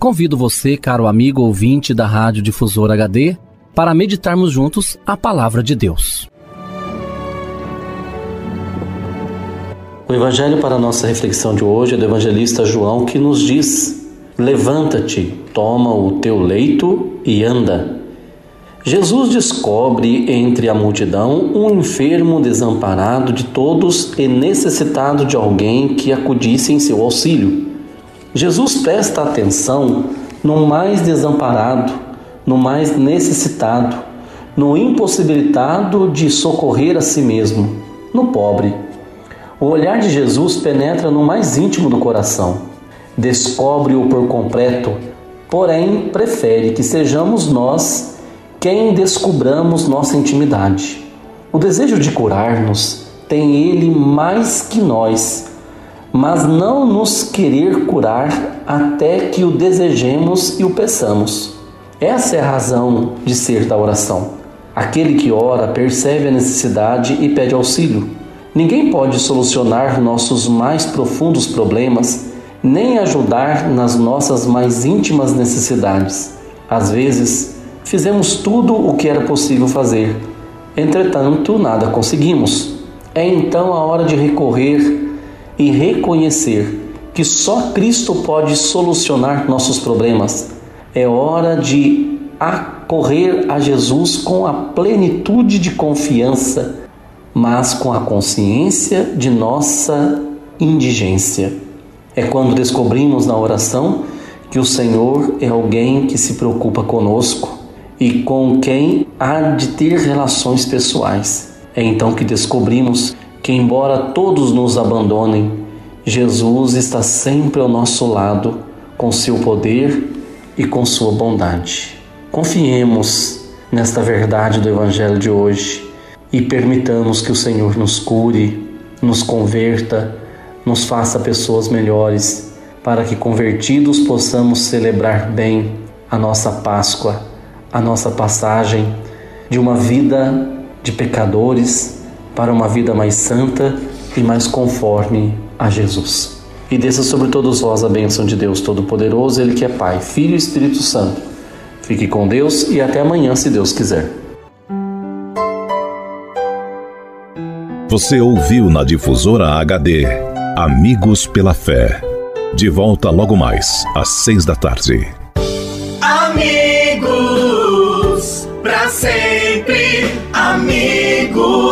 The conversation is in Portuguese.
Convido você, caro amigo ouvinte da Rádio Difusor HD, para meditarmos juntos a palavra de Deus. O evangelho para a nossa reflexão de hoje é do evangelista João que nos diz: Levanta-te, toma o teu leito e anda. Jesus descobre entre a multidão um enfermo desamparado de todos e necessitado de alguém que acudisse em seu auxílio. Jesus presta atenção no mais desamparado, no mais necessitado, no impossibilitado de socorrer a si mesmo, no pobre. O olhar de Jesus penetra no mais íntimo do coração, descobre-o por completo, porém prefere que sejamos nós quem descubramos nossa intimidade. O desejo de curar-nos tem ele mais que nós mas não nos querer curar até que o desejemos e o peçamos. Essa é a razão de ser da oração. Aquele que ora percebe a necessidade e pede auxílio. Ninguém pode solucionar nossos mais profundos problemas, nem ajudar nas nossas mais íntimas necessidades. Às vezes, fizemos tudo o que era possível fazer, entretanto, nada conseguimos. É então a hora de recorrer e reconhecer que só Cristo pode solucionar nossos problemas. É hora de acorrer a Jesus com a plenitude de confiança, mas com a consciência de nossa indigência. É quando descobrimos na oração que o Senhor é alguém que se preocupa conosco e com quem há de ter relações pessoais. É então que descobrimos que, embora todos nos abandonem, Jesus está sempre ao nosso lado com seu poder e com sua bondade. Confiemos nesta verdade do Evangelho de hoje e permitamos que o Senhor nos cure, nos converta, nos faça pessoas melhores, para que convertidos possamos celebrar bem a nossa Páscoa, a nossa passagem de uma vida de pecadores para uma vida mais santa e mais conforme a Jesus. E desça sobre todos vós a bênção de Deus Todo-Poderoso, Ele que é Pai, Filho e Espírito Santo. Fique com Deus e até amanhã, se Deus quiser. Você ouviu na Difusora HD Amigos pela Fé. De volta logo mais, às seis da tarde. Amigos, para sempre, amigos